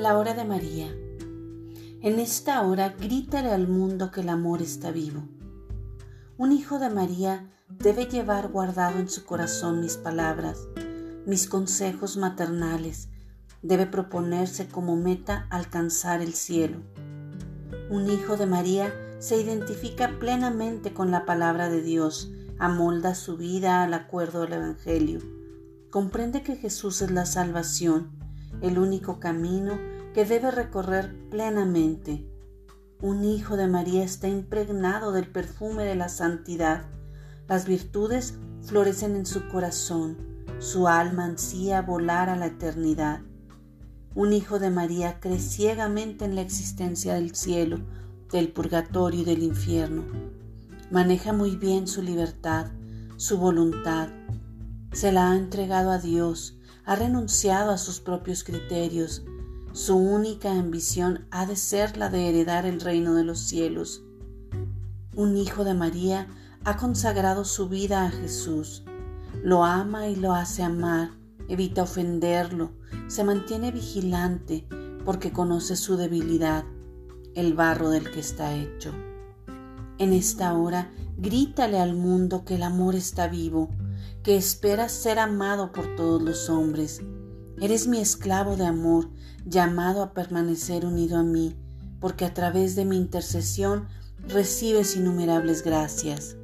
La hora de María. En esta hora grítale al mundo que el amor está vivo. Un hijo de María debe llevar guardado en su corazón mis palabras, mis consejos maternales. Debe proponerse como meta alcanzar el cielo. Un hijo de María se identifica plenamente con la palabra de Dios, amolda su vida al acuerdo del Evangelio. Comprende que Jesús es la salvación el único camino que debe recorrer plenamente. Un hijo de María está impregnado del perfume de la santidad. Las virtudes florecen en su corazón. Su alma ansía volar a la eternidad. Un hijo de María cree ciegamente en la existencia del cielo, del purgatorio y del infierno. Maneja muy bien su libertad, su voluntad. Se la ha entregado a Dios ha renunciado a sus propios criterios. Su única ambición ha de ser la de heredar el reino de los cielos. Un hijo de María ha consagrado su vida a Jesús. Lo ama y lo hace amar, evita ofenderlo, se mantiene vigilante porque conoce su debilidad, el barro del que está hecho. En esta hora, grítale al mundo que el amor está vivo, que esperas ser amado por todos los hombres. Eres mi esclavo de amor, llamado a permanecer unido a mí, porque a través de mi intercesión recibes innumerables gracias.